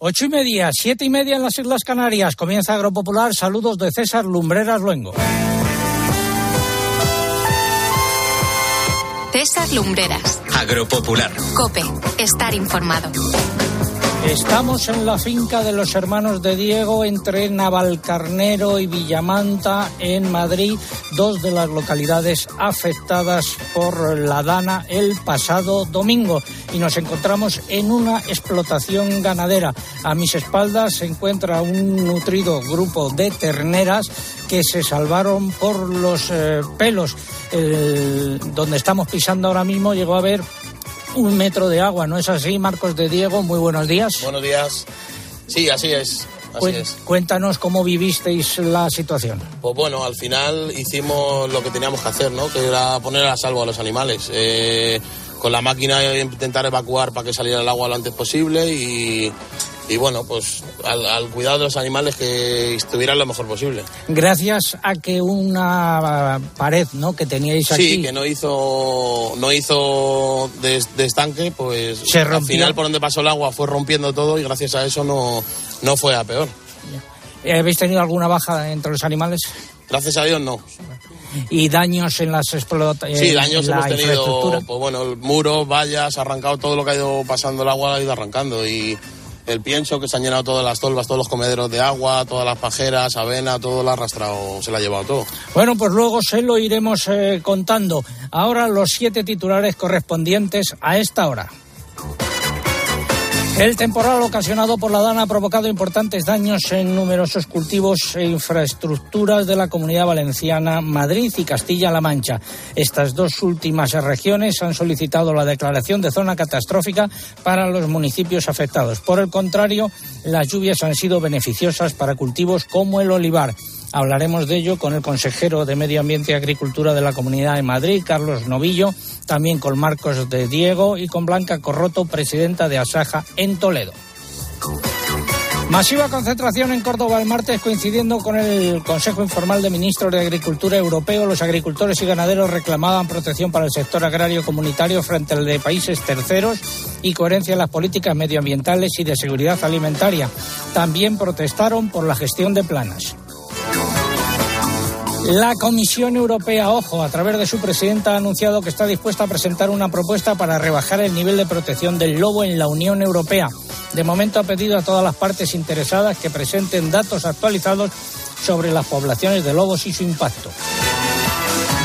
Ocho y media, siete y media en las Islas Canarias. Comienza Agropopular. Saludos de César Lumbreras Luengo. César Lumbreras. Agropopular. Cope. Estar informado. Estamos en la finca de los hermanos de Diego entre Navalcarnero y Villamanta en Madrid, dos de las localidades afectadas por la dana el pasado domingo. Y nos encontramos en una explotación ganadera. A mis espaldas se encuentra un nutrido grupo de terneras que se salvaron por los eh, pelos. El, donde estamos pisando ahora mismo llegó a haber un metro de agua, ¿no es así, Marcos de Diego? Muy buenos días. Buenos días. Sí, así es. Así es. Cuéntanos cómo vivisteis la situación. Pues bueno, al final hicimos lo que teníamos que hacer, ¿no? Que era poner a salvo a los animales. Eh, con la máquina intentar evacuar para que saliera el agua lo antes posible y, y bueno, pues al, al cuidado de los animales que estuvieran lo mejor posible. Gracias a que una pared ¿no? que teníais aquí Sí, que no hizo no hizo de, de estanque, pues Se al rompió. final por donde pasó el agua fue rompiendo todo y gracias a eso no, no fue a peor. ¿Habéis tenido alguna baja entre los animales? Gracias a Dios no. ¿Y daños en las explotaciones? Sí, daños hemos tenido, pues bueno, el muro, vallas, arrancado todo lo que ha ido pasando el agua, ha ido arrancando. Y el pienso que se han llenado todas las tolvas, todos los comederos de agua, todas las pajeras, avena, todo lo ha arrastrado, se lo ha llevado todo. Bueno, pues luego se lo iremos eh, contando. Ahora los siete titulares correspondientes a esta hora. El temporal ocasionado por la dana ha provocado importantes daños en numerosos cultivos e infraestructuras de la comunidad valenciana, Madrid y Castilla-La Mancha. Estas dos últimas regiones han solicitado la declaración de zona catastrófica para los municipios afectados. Por el contrario, las lluvias han sido beneficiosas para cultivos como el olivar. Hablaremos de ello con el consejero de Medio Ambiente y Agricultura de la Comunidad de Madrid, Carlos Novillo, también con Marcos de Diego y con Blanca Corroto, presidenta de Asaja en Toledo. Masiva concentración en Córdoba el martes coincidiendo con el Consejo Informal de Ministros de Agricultura Europeo. Los agricultores y ganaderos reclamaban protección para el sector agrario comunitario frente al de países terceros y coherencia en las políticas medioambientales y de seguridad alimentaria. También protestaron por la gestión de planas. La Comisión Europea, ojo, a través de su presidenta ha anunciado que está dispuesta a presentar una propuesta para rebajar el nivel de protección del lobo en la Unión Europea. De momento ha pedido a todas las partes interesadas que presenten datos actualizados sobre las poblaciones de lobos y su impacto.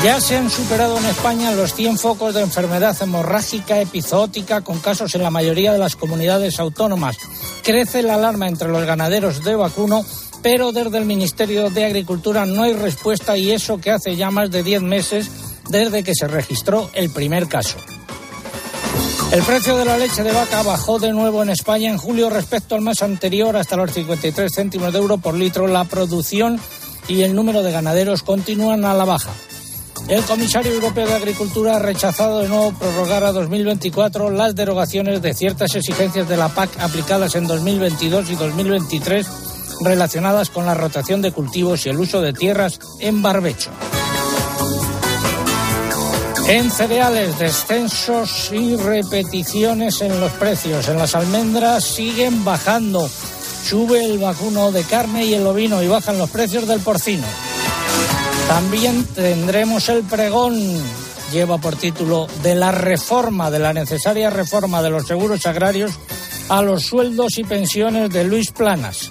Ya se han superado en España los 100 focos de enfermedad hemorrágica epizootica con casos en la mayoría de las comunidades autónomas. Crece la alarma entre los ganaderos de vacuno, pero desde el Ministerio de Agricultura no hay respuesta y eso que hace ya más de 10 meses desde que se registró el primer caso. El precio de la leche de vaca bajó de nuevo en España en julio respecto al mes anterior hasta los 53 céntimos de euro por litro. La producción y el número de ganaderos continúan a la baja. El comisario europeo de Agricultura ha rechazado de nuevo prorrogar a 2024 las derogaciones de ciertas exigencias de la PAC aplicadas en 2022 y 2023 relacionadas con la rotación de cultivos y el uso de tierras en barbecho. En cereales, descensos y repeticiones en los precios. En las almendras siguen bajando. Sube el vacuno de carne y el ovino y bajan los precios del porcino. También tendremos el pregón, lleva por título de la reforma, de la necesaria reforma de los seguros agrarios a los sueldos y pensiones de Luis Planas.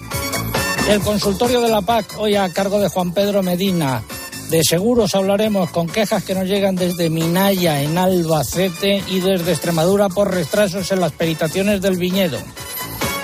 El consultorio de la PAC, hoy a cargo de Juan Pedro Medina. De seguros hablaremos con quejas que nos llegan desde Minaya, en Albacete, y desde Extremadura por retrasos en las peritaciones del viñedo.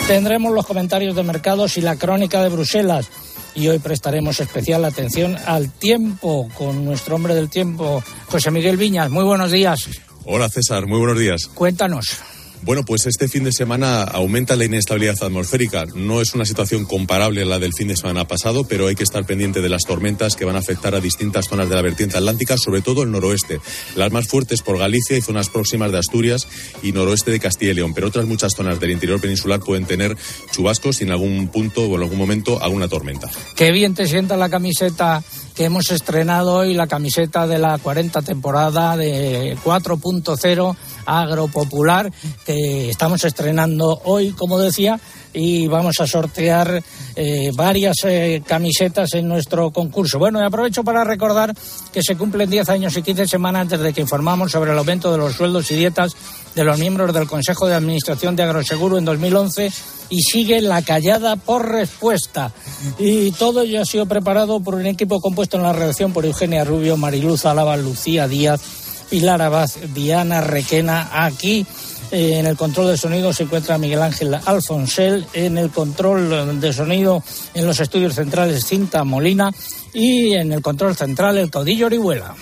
Tendremos los comentarios de mercados y la crónica de Bruselas. Y hoy prestaremos especial atención al tiempo con nuestro hombre del tiempo, José Miguel Viñas. Muy buenos días. Hola César, muy buenos días. Cuéntanos. Bueno, pues este fin de semana aumenta la inestabilidad atmosférica. No es una situación comparable a la del fin de semana pasado, pero hay que estar pendiente de las tormentas que van a afectar a distintas zonas de la vertiente atlántica, sobre todo el noroeste. Las más fuertes por Galicia y zonas próximas de Asturias y noroeste de Castilla y León, pero otras muchas zonas del interior peninsular pueden tener chubascos y en algún punto o en algún momento alguna tormenta. Qué bien te sienta la camiseta que hemos estrenado hoy, la camiseta de la 40 temporada de 4.0 Agropopular, estamos estrenando hoy, como decía, y vamos a sortear eh, varias eh, camisetas en nuestro concurso. Bueno, y aprovecho para recordar que se cumplen 10 años y 15 semanas antes de que informamos sobre el aumento de los sueldos y dietas de los miembros del Consejo de Administración de Agroseguro en 2011 y sigue la callada por respuesta. Y todo ello ha sido preparado por un equipo compuesto en la redacción por Eugenia Rubio, Mariluz Álava, Lucía Díaz, Pilar Abad, Diana Requena, aquí en el control de sonido se encuentra Miguel Ángel Alfonsel, en el control de sonido en los estudios centrales Cinta Molina y en el control central el caudillo Orihuela.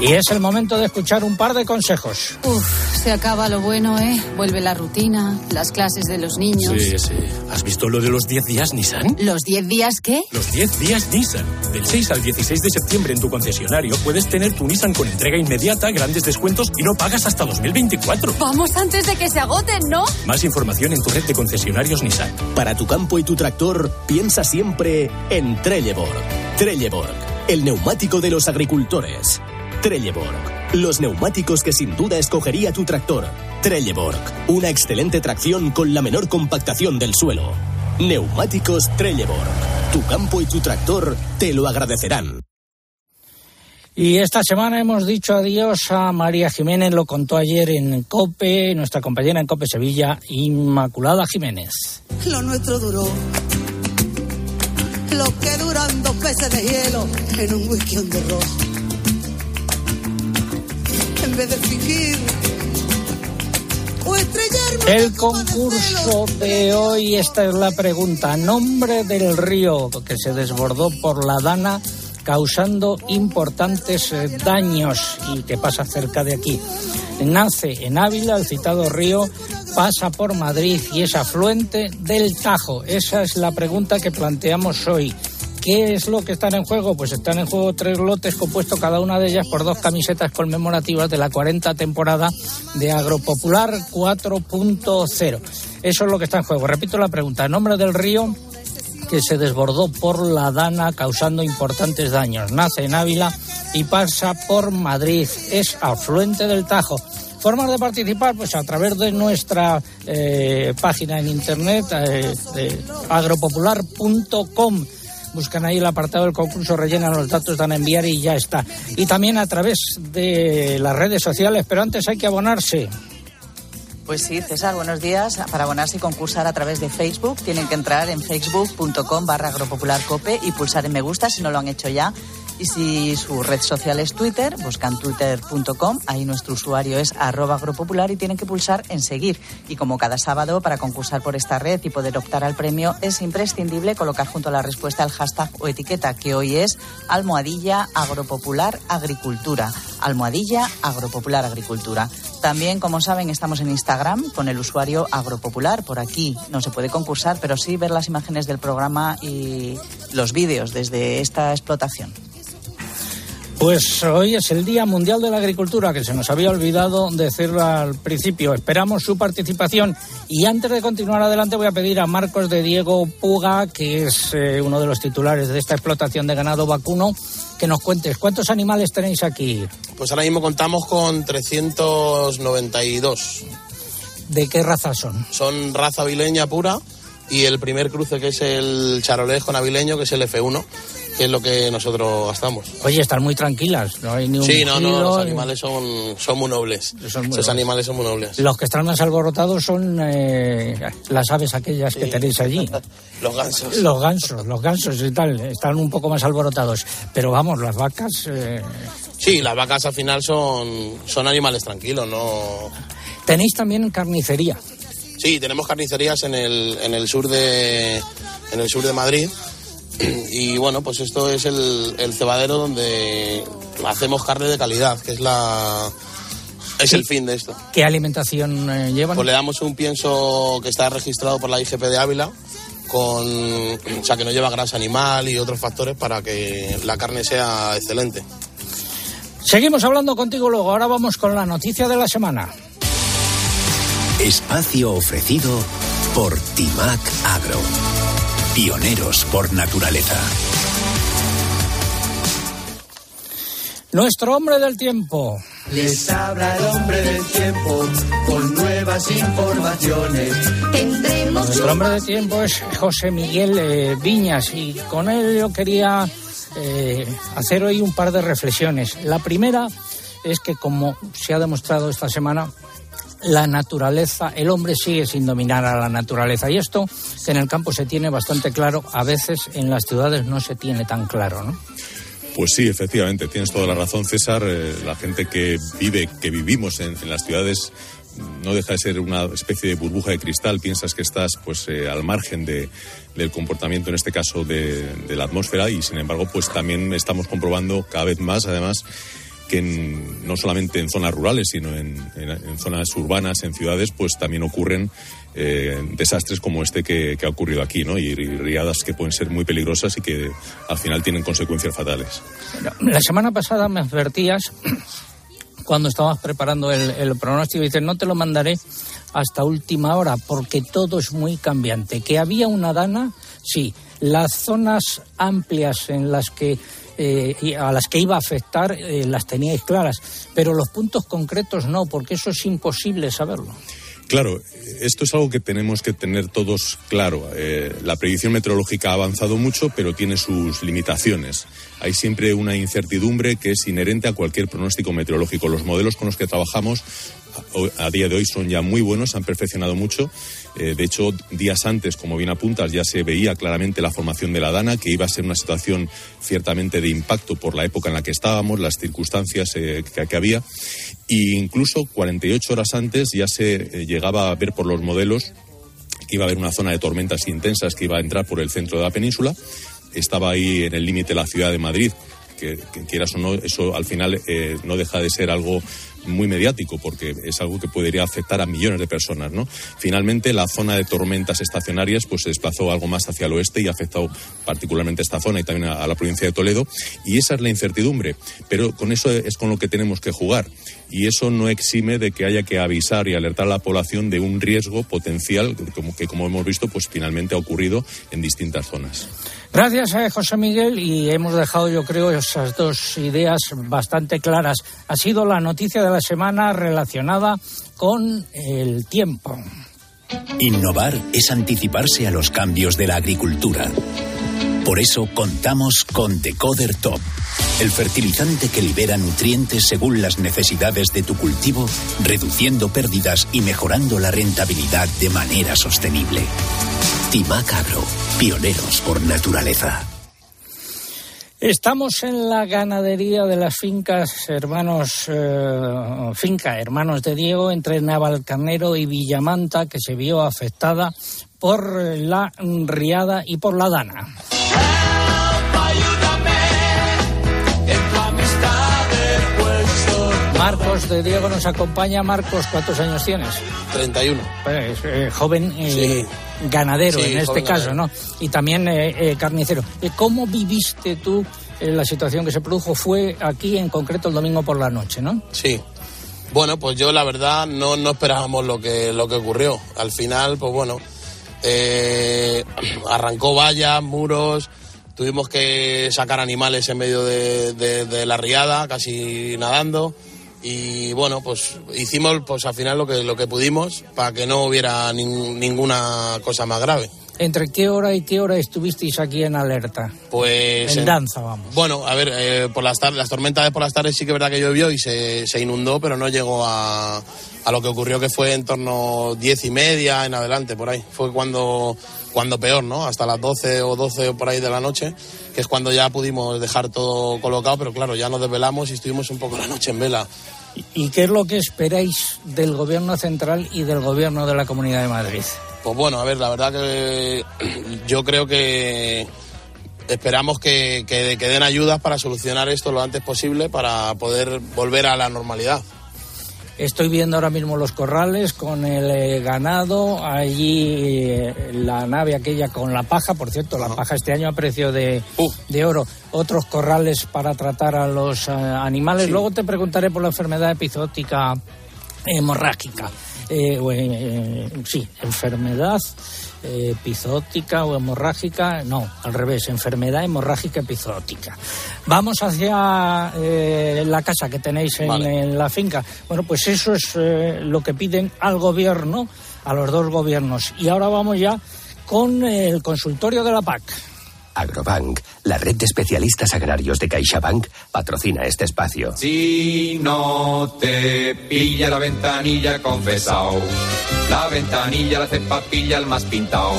Y es el momento de escuchar un par de consejos. Uf, se acaba lo bueno, ¿eh? Vuelve la rutina, las clases de los niños. Sí, sí. ¿Has visto lo de los 10 días Nissan? ¿Los 10 días qué? Los 10 días Nissan. Del 6 al 16 de septiembre en tu concesionario puedes tener tu Nissan con entrega inmediata, grandes descuentos y no pagas hasta 2024. Vamos antes de que se agoten, ¿no? Más información en tu red de concesionarios Nissan. Para tu campo y tu tractor, piensa siempre en Trelleborg. Trelleborg, el neumático de los agricultores. Trelleborg, los neumáticos que sin duda escogería tu tractor. Trelleborg, una excelente tracción con la menor compactación del suelo. Neumáticos Trelleborg, tu campo y tu tractor te lo agradecerán. Y esta semana hemos dicho adiós a María Jiménez, lo contó ayer en COPE, nuestra compañera en COPE Sevilla, Inmaculada Jiménez. Lo nuestro duró. Lo que duran dos peces de hielo en un whisky on the road. En vez de fingir o estrellarme. El concurso de hoy, esta es la pregunta. Nombre del río que se desbordó por la Dana causando importantes daños y que pasa cerca de aquí. Nace en Ávila, el citado río pasa por Madrid y es afluente del Tajo. Esa es la pregunta que planteamos hoy. ¿Qué es lo que están en juego? Pues están en juego tres lotes compuestos cada una de ellas por dos camisetas conmemorativas de la 40 temporada de Agropopular 4.0. Eso es lo que está en juego. Repito la pregunta. Nombre del río que se desbordó por la Dana causando importantes daños. Nace en Ávila y pasa por Madrid. Es afluente del Tajo. Formas de participar, pues a través de nuestra eh, página en internet, eh, agropopular.com. Buscan ahí el apartado del concurso, rellenan los datos, dan a enviar y ya está. Y también a través de las redes sociales, pero antes hay que abonarse. Pues sí, César, buenos días. Para abonarse y concursar a través de Facebook, tienen que entrar en facebook.com barra agropopularcope y pulsar en me gusta si no lo han hecho ya. Y si su red social es Twitter, buscan twitter.com, ahí nuestro usuario es arroba agropopular y tienen que pulsar en seguir. Y como cada sábado, para concursar por esta red y poder optar al premio, es imprescindible colocar junto a la respuesta el hashtag o etiqueta, que hoy es almohadilla agropopular agricultura. Almohadilla agropopular agricultura. También, como saben, estamos en Instagram con el usuario agropopular. Por aquí no se puede concursar, pero sí ver las imágenes del programa y los vídeos desde esta explotación. Pues hoy es el Día Mundial de la Agricultura, que se nos había olvidado decirlo al principio. Esperamos su participación. Y antes de continuar adelante, voy a pedir a Marcos de Diego Puga, que es eh, uno de los titulares de esta explotación de ganado vacuno, que nos cuentes cuántos animales tenéis aquí. Pues ahora mismo contamos con 392. ¿De qué raza son? Son raza avileña pura y el primer cruce que es el charolés con avileño, que es el F1 que es lo que nosotros gastamos. Oye, están muy tranquilas, no hay ni un Sí, no, no, los ni- animales son, son muy nobles. Son muy Esos nobles. animales son muy nobles. Los que están más alborotados son eh, las aves aquellas que tenéis allí. Los gansos. Los gansos, los gansos y tal, están un poco más alborotados. Pero vamos, las vacas... eh, Sí, las vacas al final son, son animales tranquilos, no... Tenéis también carnicería. Sí, tenemos carnicerías en el, en el sur de en el sur de Madrid y bueno, pues esto es el, el cebadero donde hacemos carne de calidad, que es la es el fin de esto. ¿Qué alimentación eh, llevan? Pues le damos un pienso que está registrado por la IGP de Ávila con o sea que no lleva grasa animal y otros factores para que la carne sea excelente. Seguimos hablando contigo luego. Ahora vamos con la noticia de la semana. Espacio ofrecido por Timac Agro. Pioneros por naturaleza. Nuestro hombre del tiempo. Les habla el hombre del tiempo con nuevas informaciones. Nuestro hombre de tiempo es José Miguel eh, Viñas y con él yo quería eh, hacer hoy un par de reflexiones. La primera es que, como se ha demostrado esta semana, la naturaleza, el hombre sigue sin dominar a la naturaleza. Y esto que en el campo se tiene bastante claro, a veces en las ciudades no se tiene tan claro, ¿no? Pues sí, efectivamente, tienes toda la razón, César. Eh, la gente que vive, que vivimos en, las ciudades, no deja de ser una especie de burbuja de cristal. Piensas que estás, pues, eh, al margen de, del comportamiento, en este caso, de, de, la atmósfera, y sin embargo, pues también estamos comprobando cada vez más, además, que en, no solamente en zonas rurales, sino en, zonas urbanas, en ciudades, pues también ocurren eh, desastres como este que, que, ha ocurrido aquí, ¿no? Y, y, riadas que pueden ser muy peligrosas y que al final tienen consecuencias fatales. La semana pasada me advertías cuando estabas preparando el, el pronóstico, dices, no te lo mandaré hasta última hora porque todo es muy cambiante. Que había una dana, sí. Las zonas amplias en las que eh, a las que iba a afectar eh, las teníais claras, pero los puntos concretos no, porque eso es imposible saberlo. Claro, esto es algo que tenemos que tener todos claro. Eh, la predicción meteorológica ha avanzado mucho, pero tiene sus limitaciones. Hay siempre una incertidumbre que es inherente a cualquier pronóstico meteorológico. Los modelos con los que trabajamos a, a día de hoy son ya muy buenos, se han perfeccionado mucho. Eh, de hecho, días antes, como bien apuntas, ya se veía claramente la formación de la Dana, que iba a ser una situación ciertamente de impacto por la época en la que estábamos, las circunstancias eh, que, había. E incluso 48 horas antes ya se eh, llegaba a ver por los modelos que iba a haber una zona de tormentas intensas que iba a entrar por el centro de la península. Estaba ahí en el límite la ciudad de Madrid, que, que, quieras o no, eso al final no deja de ser algo muy mediático porque es algo que podría afectar a millones de personas, ¿no? Finalmente, la zona de tormentas estacionarias pues se desplazó algo más hacia el oeste y ha afectado particularmente esta zona y también a, a la provincia de Toledo y esa es la incertidumbre, pero con eso es con lo que tenemos que jugar y eso no exime de que haya que avisar y alertar a la población de un riesgo potencial como que como hemos visto pues finalmente ha ocurrido en distintas zonas. Gracias, eh, José Miguel, y hemos dejado, yo creo, esas dos ideas bastante claras. Ha sido la noticia de la semana relacionada con el tiempo. Innovar es anticiparse a los cambios de la agricultura. Por eso contamos con Decoder Top, el fertilizante que libera nutrientes según las necesidades de tu cultivo, reduciendo pérdidas y mejorando la rentabilidad de manera sostenible. Timac Agro, pioneros por naturaleza. Estamos en la ganadería de las fincas hermanos eh, finca hermanos de Diego entre Navalcarnero y Villamanta que se vio afectada por la riada y por la dana. De Diego nos acompaña. Marcos, ¿cuántos años tienes? 31. Pues, eh, joven eh, sí. ganadero sí, en este caso, ganadero. ¿no? Y también eh, carnicero. ¿Cómo viviste tú la situación que se produjo? Fue aquí en concreto el domingo por la noche, ¿no? Sí. Bueno, pues yo la verdad no, no esperábamos lo que, lo que ocurrió. Al final, pues bueno, arrancó vallas, muros, tuvimos que sacar animales en medio de, de, de la riada, casi nadando y bueno pues hicimos pues al final lo que lo que pudimos para que no hubiera ni, ninguna cosa más grave ¿Entre qué hora y qué hora estuvisteis aquí en alerta? Pues. En, en danza, vamos. Bueno, a ver, eh, por las, tardes, las tormentas de por las tardes sí que es verdad que llovió y se, se inundó, pero no llegó a, a, lo que ocurrió que fue en torno diez y media en adelante, por ahí. Fue cuando, cuando peor, ¿no? Hasta las 12 o 12 por ahí de la noche, que es cuando ya pudimos dejar todo colocado, pero claro, ya nos desvelamos y estuvimos un poco la noche en vela. ¿Y qué es lo que esperáis del gobierno central y del gobierno de la Comunidad de Madrid? Pues bueno, a ver, la verdad que yo creo que esperamos que, que, que, den ayudas para solucionar esto lo antes posible para poder volver a la normalidad. Estoy viendo ahora mismo los corrales con el eh, ganado, allí eh, la nave aquella con la paja, por cierto, la paja este año a precio de, uh. de oro, otros corrales para tratar a los uh, animales. Sí. Luego te preguntaré por la enfermedad epizótica hemorrágica. Eh, eh, sí, enfermedad epizótica o hemorrágica, no, al revés, enfermedad hemorrágica epizótica. Vamos hacia eh, la casa que tenéis en, vale. en, la finca. Bueno, pues eso es eh, lo que piden al gobierno a los dos gobiernos. Y ahora vamos ya con el consultorio de la PAC. Agrobank, la red de especialistas agrarios de CaixaBank, patrocina este espacio. Si no te pilla la ventanilla, confesao. La ventanilla la hace papilla el más pintao.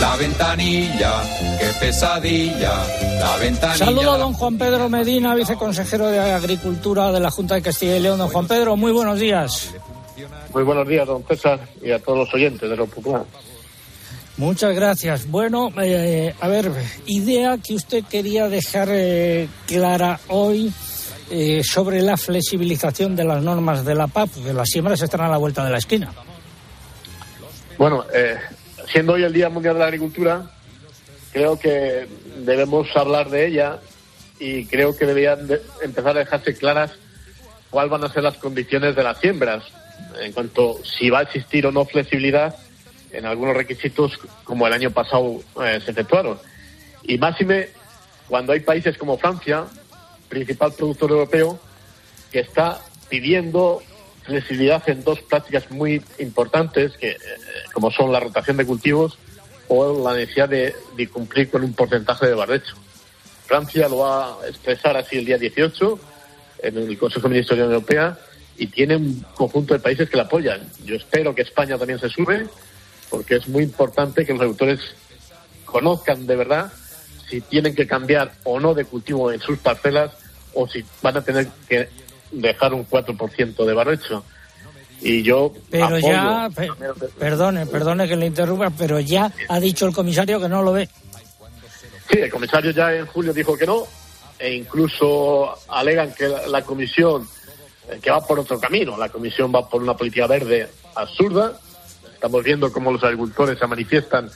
La ventanilla, qué pesadilla. La ventanilla. Saludo a don Juan Pedro Medina, viceconsejero de Agricultura de la Junta de Castilla y León. Don Juan Pedro, muy buenos días. Muy buenos días, don César, y a todos los oyentes de lo popular. Muchas gracias. Bueno, eh, a ver, idea que usted quería dejar eh, clara hoy eh, sobre la flexibilización de las normas de la PAP, porque las siembras están a la vuelta de la esquina. Bueno, siendo hoy el Día Mundial de la Agricultura, creo que debemos hablar de ella y creo que deberían empezar a dejarse claras cuáles van a ser las condiciones de las siembras, en cuanto si va a existir o no flexibilidad en algunos requisitos como el año pasado eh, se efectuaron. Y máxime cuando hay países como Francia, principal productor europeo, que está pidiendo flexibilidad en dos prácticas muy importantes, que, eh, como son la rotación de cultivos o la necesidad de, cumplir con un porcentaje de barrecho. Francia lo va a expresar así el día 18 en el Consejo de Ministros de la Unión Europea y tiene un conjunto de países que la apoyan. Yo espero que España también se sube porque es muy importante que los agricultores conozcan de verdad si tienen que cambiar o no de cultivo en sus parcelas o si van a tener que dejar un 4% de barrecho. Y yo. Pero ya, perdone, perdone que le interrumpa, pero ya ha dicho el comisario que no lo ve. Sí, el comisario ya en julio dijo que no, e incluso alegan que la comisión, eh, que va por otro camino, la comisión va por una política verde absurda, Estamos viendo cómo los agricultores se manifiestan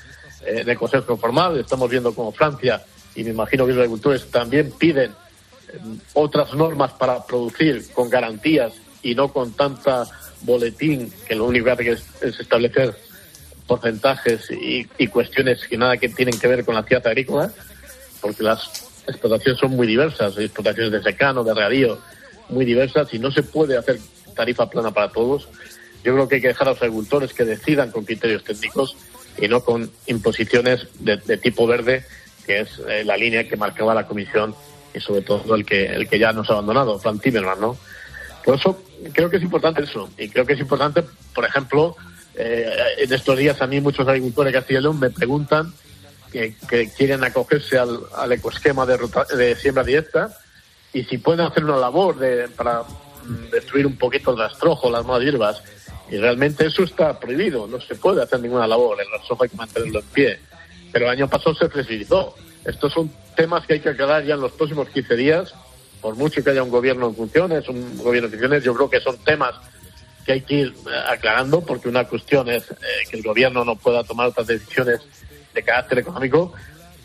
eh, en el Consejo Formal, estamos viendo cómo Francia y me imagino que los agricultores también piden eh, otras normas para producir con garantías y no con tanta boletín que lo único que hace es, establecer porcentajes y, cuestiones que nada que tienen que ver con la actividad agrícola, porque las explotaciones son muy diversas, hay explotaciones de secano, de regadío, muy diversas y no se puede hacer tarifa plana para todos. Yo creo que hay que dejar a los agricultores que decidan con criterios técnicos y no con imposiciones de, tipo verde, que es eh, la línea que marcaba la Comisión y sobre todo el que el que ya nos ha abandonado, Frank Timmermans, ¿no? Por eso creo que es importante eso y creo que es importante, por ejemplo, eh, en estos días a mí muchos agricultores de Castilla y León me preguntan que, quieren acogerse al, al ecoesquema de, de siembra directa y si pueden hacer una labor de, para mm, destruir un poquito el rastrojo, las malas hierbas y realmente eso está prohibido, no se puede hacer ninguna labor, el rasojo hay que mantenerlo en pie. Pero el año pasado se flexibilizó. Estos son temas que hay que aclarar ya en los próximos 15 días, por mucho que haya un gobierno en funciones, un gobierno en funciones, yo creo que son temas que hay que ir eh, aclarando, porque una cuestión es eh, que el gobierno no pueda tomar otras decisiones de carácter económico,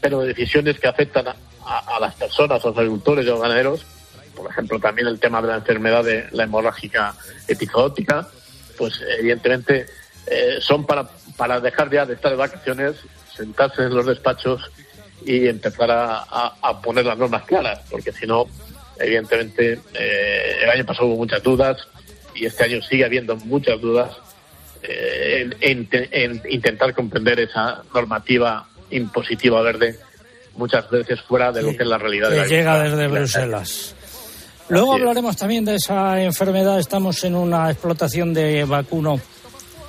pero decisiones que afectan a, las personas, a los agricultores y a los ganaderos, por ejemplo, también el tema de la enfermedad de la hemorrágica epizootica, pues evidentemente eh, son para, para dejar ya de estar de vacaciones, sentarse en los despachos y empezar a, poner las normas claras, porque si no, evidentemente, eh, el año pasado hubo muchas dudas y este año sigue habiendo muchas dudas eh, en, intentar comprender esa normativa impositiva verde muchas veces fuera de lo que es la realidad. Que de la llega desde Bruselas. Luego hablaremos también de esa enfermedad. Estamos en una explotación de vacuno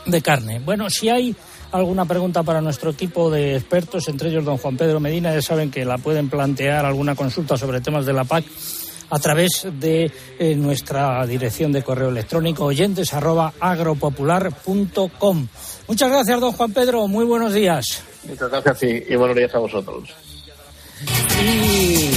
de carne. Bueno, si hay alguna pregunta para nuestro equipo de expertos, entre ellos don Juan Pedro Medina, ya saben que la pueden plantear alguna consulta sobre temas de la PAC a través de eh, nuestra dirección de correo electrónico oyentes Muchas gracias, don Juan Pedro. Muy buenos días. Muchas gracias y, y buenos días a vosotros. Y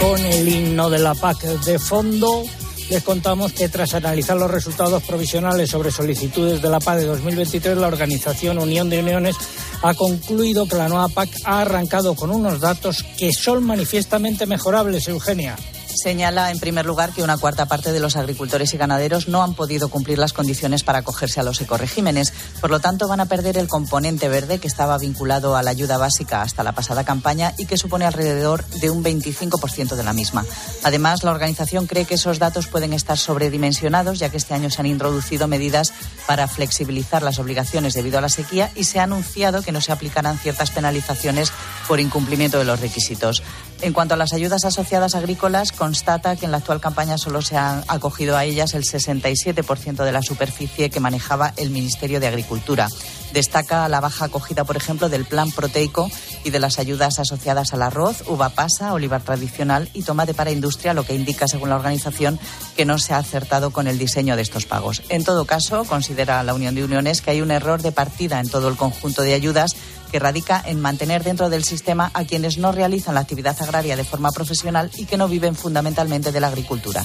con el himno de la PAC de fondo. Les contamos que tras analizar los resultados provisionales sobre solicitudes de la PAC de 2023, la organización Unión de Uniones ha concluido que la nueva PAC ha arrancado con unos datos que son manifiestamente mejorables, Eugenia. Señala, en primer lugar, que una cuarta parte de los agricultores y ganaderos no han podido cumplir las condiciones para acogerse a los ecoregímenes. Por lo tanto, van a perder el componente verde que estaba vinculado a la ayuda básica hasta la pasada campaña y que supone alrededor de un 25% de la misma. Además, la organización cree que esos datos pueden estar sobredimensionados, ya que este año se han introducido medidas para flexibilizar las obligaciones debido a la sequía y se ha anunciado que no se aplicarán ciertas penalizaciones por incumplimiento de los requisitos. En cuanto a las ayudas asociadas agrícolas, constata que en la actual campaña solo se han acogido a ellas el 67% de la superficie que manejaba el Ministerio de Agricultura. Destaca la baja acogida, por ejemplo, del plan proteico y de las ayudas asociadas al arroz, uva pasa, olivar tradicional y tomate para industria, lo que indica, según la organización, que no se ha acertado con el diseño de estos pagos. En todo caso, considera la Unión de Uniones que hay un error de partida en todo el conjunto de ayudas que radica en mantener dentro del sistema a quienes no realizan la actividad agraria de forma profesional y que no viven fundamentalmente de la agricultura.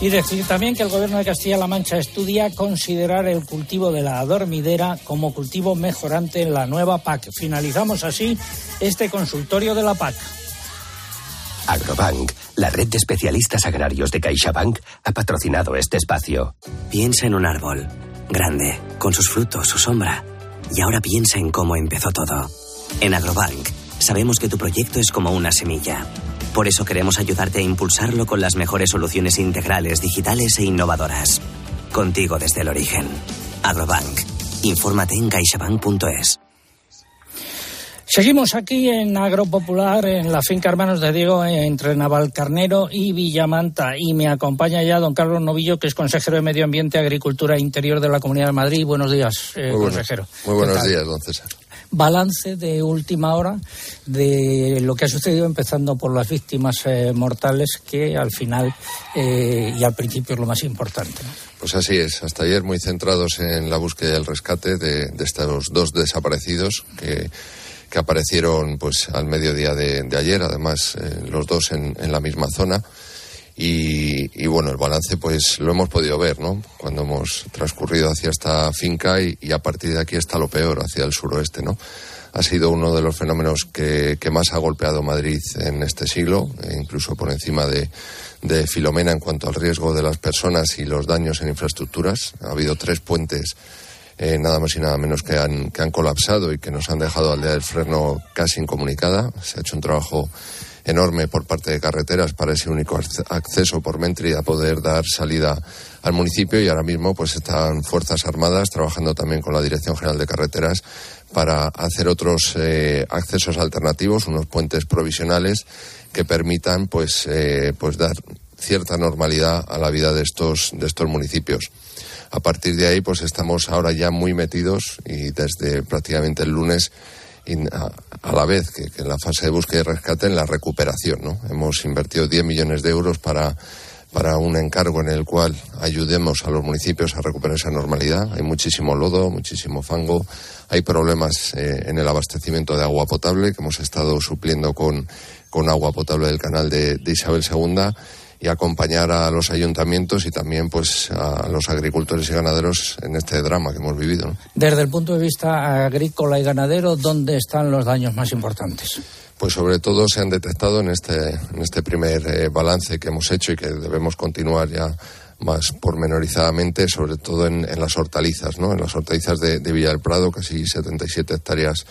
Y decir también que el Gobierno de Castilla-La Mancha estudia considerar el cultivo de la dormidera como cultivo mejorante en la nueva PAC. Finalizamos así este consultorio de la PAC. Agrobank, la red de especialistas agrarios de CaixaBank, ha patrocinado este espacio. Piensa en un árbol, grande, con sus frutos, su sombra. Y ahora piensa en cómo empezó todo. En Agrobank, sabemos que tu proyecto es como una semilla por eso queremos ayudarte a impulsarlo con las mejores soluciones integrales, digitales e innovadoras. Contigo desde el origen. Agrobank. Infórmate en caixabank.es. Seguimos aquí en Agropopular, en la finca Hermanos de Diego, entre Navalcarnero y Villamanta. Y me acompaña ya don Carlos Novillo, que es consejero de Medio Ambiente, Agricultura e Interior de la Comunidad de Madrid. Buenos días, eh, consejero. Muy buenos días, don César balance de última hora de lo que ha sucedido, empezando por las víctimas eh, mortales, que al final eh, y al principio es lo más importante. Pues así es, hasta ayer muy centrados en la búsqueda y el rescate de, estos dos desaparecidos que, que, aparecieron pues al mediodía de, ayer, además eh, los dos en, en la misma zona. Y, bueno, el balance pues lo hemos podido ver, ¿no? Cuando hemos transcurrido hacia esta finca y, a partir de aquí está lo peor, hacia el suroeste, ¿no? Ha sido uno de los fenómenos que, más ha golpeado Madrid en este siglo, e incluso por encima de, Filomena en cuanto al riesgo de las personas y los daños en infraestructuras. Ha habido tres puentes eh, nada más y nada menos que han, que han colapsado y que nos han dejado al día del freno casi incomunicada. Se ha hecho un trabajo enorme por parte de carreteras para ese único acceso por Mentri a poder dar salida al municipio y ahora mismo pues están Fuerzas Armadas trabajando también con la Dirección General de Carreteras para hacer otros eh, accesos alternativos, unos puentes provisionales que permitan pues eh, pues dar cierta normalidad a la vida de estos de estos municipios. A partir de ahí pues estamos ahora ya muy metidos y desde prácticamente el lunes a, la vez que, en la fase de búsqueda y rescate en la recuperación. ¿no? Hemos invertido 10 millones de euros para, para un encargo en el cual ayudemos a los municipios a recuperar esa normalidad. Hay muchísimo lodo, muchísimo fango, hay problemas eh, en el abastecimiento de agua potable que hemos estado supliendo con, con agua potable del canal de, de Isabel II y acompañar a los ayuntamientos y también pues a los agricultores y ganaderos en este drama que hemos vivido. Desde el punto de vista agrícola y ganadero, ¿dónde están los daños más importantes? Pues sobre todo se han detectado en este, en este primer eh, balance que hemos hecho y que debemos continuar ya más pormenorizadamente, sobre todo en, las hortalizas, ¿no? En las hortalizas de, Villa del Prado, casi 77 hectáreas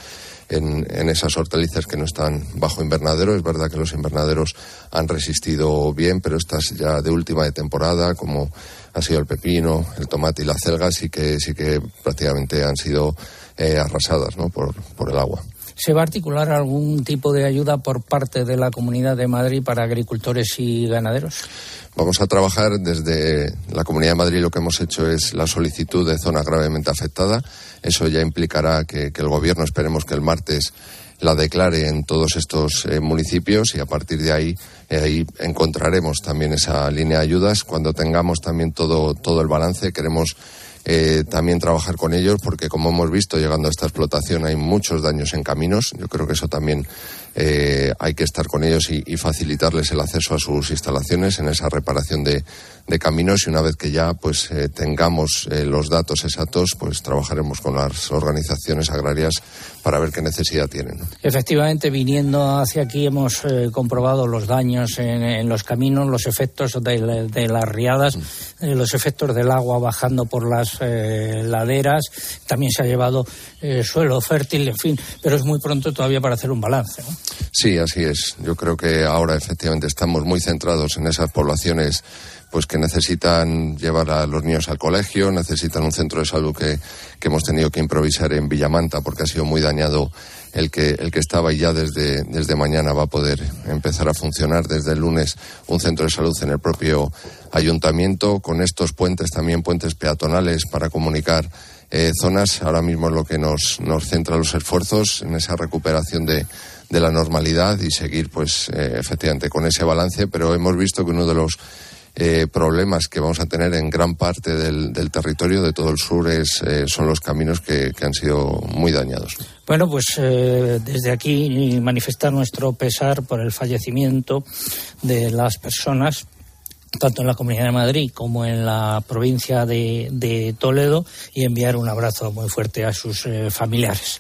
en, esas hortalizas que no están bajo invernadero. Es verdad que los invernaderos han resistido bien, pero estas ya de última de temporada, como ha sido el pepino, el tomate y la celga, sí que, sí que prácticamente han sido eh, arrasadas ¿no? por, por el agua. ¿Se va a articular algún tipo de ayuda por parte de la Comunidad de Madrid para agricultores y ganaderos? Vamos a trabajar desde la Comunidad de Madrid. Lo que hemos hecho es la solicitud de zona gravemente afectada. Eso ya implicará que, el Gobierno, esperemos que el martes, la declare en todos estos eh, municipios y a partir de ahí, eh, ahí encontraremos también esa línea de ayudas. Cuando tengamos también todo, todo el balance, queremos eh, también trabajar con ellos porque como hemos visto llegando a esta explotación hay muchos daños en caminos. Yo creo que eso también eh, hay que estar con ellos y, facilitarles el acceso a sus instalaciones en esa reparación de, caminos y una vez que ya pues eh, tengamos eh, los datos exactos pues trabajaremos con las organizaciones agrarias para ver qué necesidad tienen. Efectivamente, viniendo hacia aquí hemos comprobado los daños en, los caminos, los efectos de, las riadas, mm. los efectos del agua bajando por las laderas. También se ha llevado suelo fértil, en fin, pero es muy pronto todavía para hacer un balance. Sí, así es. Yo creo que ahora efectivamente estamos muy centrados en esas poblaciones pues que necesitan llevar a los niños al colegio, necesitan un centro de salud que, hemos tenido que improvisar en Villamanta porque ha sido muy dañado el que, el que estaba y ya desde, desde mañana va a poder empezar a funcionar desde el lunes un centro de salud en el propio ayuntamiento con estos puentes también puentes peatonales para comunicar eh, zonas. Ahora mismo es lo que nos, nos centra los esfuerzos en esa recuperación de, de la normalidad y seguir, pues, eh, efectivamente, con ese balance. Pero hemos visto que uno de los eh, problemas que vamos a tener en gran parte del, territorio de todo el sur es, eh, son los caminos que, han sido muy dañados. Bueno, pues desde aquí manifestar nuestro pesar por el fallecimiento de las personas tanto en la Comunidad de Madrid como en la provincia de, Toledo y enviar un abrazo muy fuerte a sus familiares.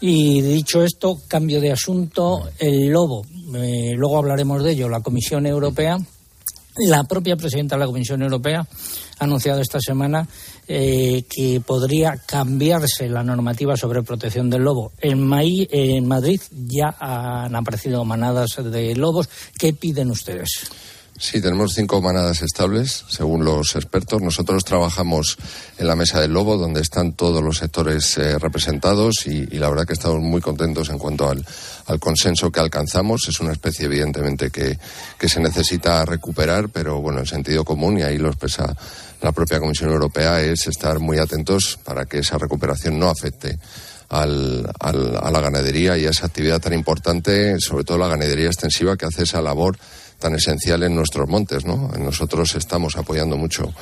Y dicho esto, cambio de asunto, el lobo. Eh, luego hablaremos de ello. La Comisión Europea, la propia presidenta de la Comisión Europea ha anunciado esta semana eh, que podría cambiarse la normativa sobre protección del lobo. En, en Madrid ya han aparecido manadas de lobos. ¿Qué piden ustedes? Sí, tenemos cinco manadas estables, según los expertos. Nosotros trabajamos en la Mesa del Lobo, donde están todos los sectores eh, representados y, la verdad que estamos muy contentos en cuanto al, consenso que alcanzamos. Es una especie, evidentemente, que, se necesita recuperar, pero bueno, en sentido común, y ahí lo expresa la propia Comisión Europea, es estar muy atentos para que esa recuperación no afecte al, a la ganadería y a esa actividad tan importante, sobre todo la ganadería extensiva que hace esa labor tan esencial en nuestros montes, ¿no? Nosotros estamos apoyando mucho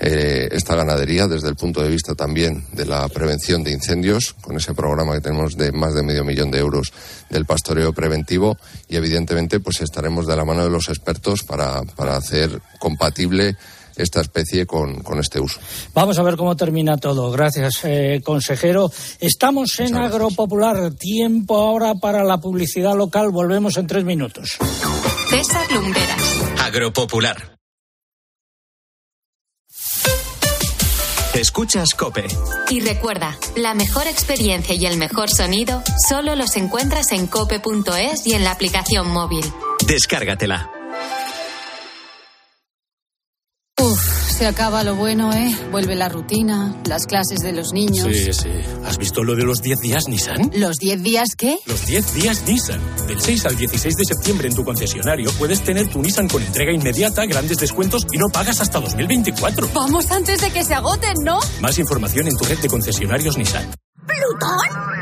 eh, esta ganadería desde el punto de vista también de la prevención de incendios, con ese programa que tenemos de más de medio millón de euros del pastoreo preventivo y evidentemente pues estaremos de la mano de los expertos para, para hacer compatible esta especie con, este uso. Vamos a ver cómo termina todo. Gracias, eh, consejero. Estamos en Agropopular. Tiempo ahora para la publicidad local. Volvemos en tres minutos. César Lumberas. Agropopular. Escuchas Cope. Y recuerda, la mejor experiencia y el mejor sonido solo los encuentras en cope.es y en la aplicación móvil. Descárgatela. Se acaba lo bueno, ¿eh? Vuelve la rutina, las clases de los niños. Sí, sí. ¿Has visto lo de los 10 días Nissan? ¿Los 10 días qué? Los 10 días Nissan. Del 6 al 16 de septiembre en tu concesionario puedes tener tu Nissan con entrega inmediata, grandes descuentos y no pagas hasta 2024. Vamos antes de que se agoten, ¿no? Más información en tu red de concesionarios Nissan. ¿Plutón?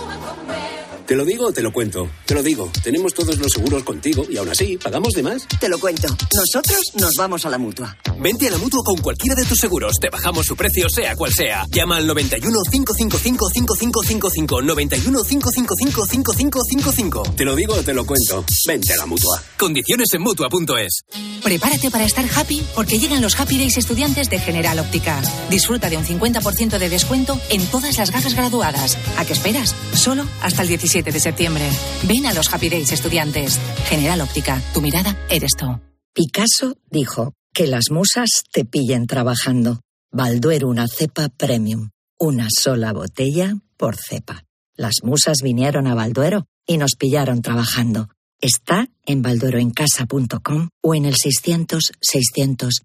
¿Te lo digo o te lo cuento? Te lo digo. Tenemos todos los seguros contigo y aún así, ¿pagamos de más? Te lo cuento. Nosotros nos vamos a la mutua. Vente a la mutua con cualquiera de tus seguros. Te bajamos su precio, sea cual sea. Llama al 91 555 5555. 91 555 5555. Te lo digo o te lo cuento. Vente a la mutua. Condiciones en mutua.es. Prepárate para estar happy porque llegan los Happy Days estudiantes de General Óptica. Disfruta de un 50% de descuento en todas las gafas graduadas. ¿A qué esperas? Solo hasta el 17 de septiembre. Ven a los Happy Days estudiantes. General Óptica, tu mirada eres tú. Picasso dijo que las musas te pillen trabajando. Balduero una cepa premium. Una sola botella por cepa. Las musas vinieron a Balduero y nos pillaron trabajando. Está en baldueroencasa.com o en el 600 600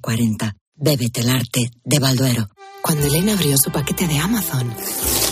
040. Bébete el arte de Balduero. Cuando Elena abrió su paquete de Amazon,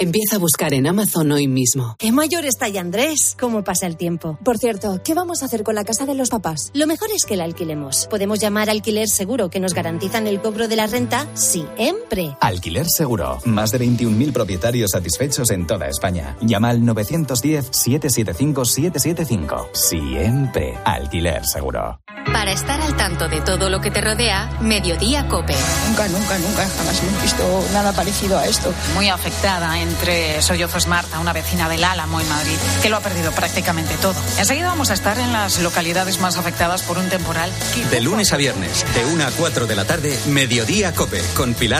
Empieza a buscar en Amazon hoy mismo. Qué mayor está ya Andrés. ¿Cómo pasa el tiempo? Por cierto, ¿qué vamos a hacer con la casa de los papás? Lo mejor es que la alquilemos. Podemos llamar alquiler seguro que nos garantizan el cobro de la renta siempre. Alquiler seguro. Más de 21.000 propietarios satisfechos en toda España. Llama al 910-775-775. Siempre. Alquiler seguro. Para estar al tanto de todo lo que te rodea, Mediodía Cope. Nunca, nunca, nunca, jamás hemos visto nada parecido a esto. Muy afectada entre Sollozos Marta, una vecina del Álamo en Madrid, que lo ha perdido prácticamente todo. Enseguida vamos a estar en las localidades más afectadas por un temporal. De lunes a viernes, de 1 a 4 de la tarde, Mediodía Cope, con Pilar.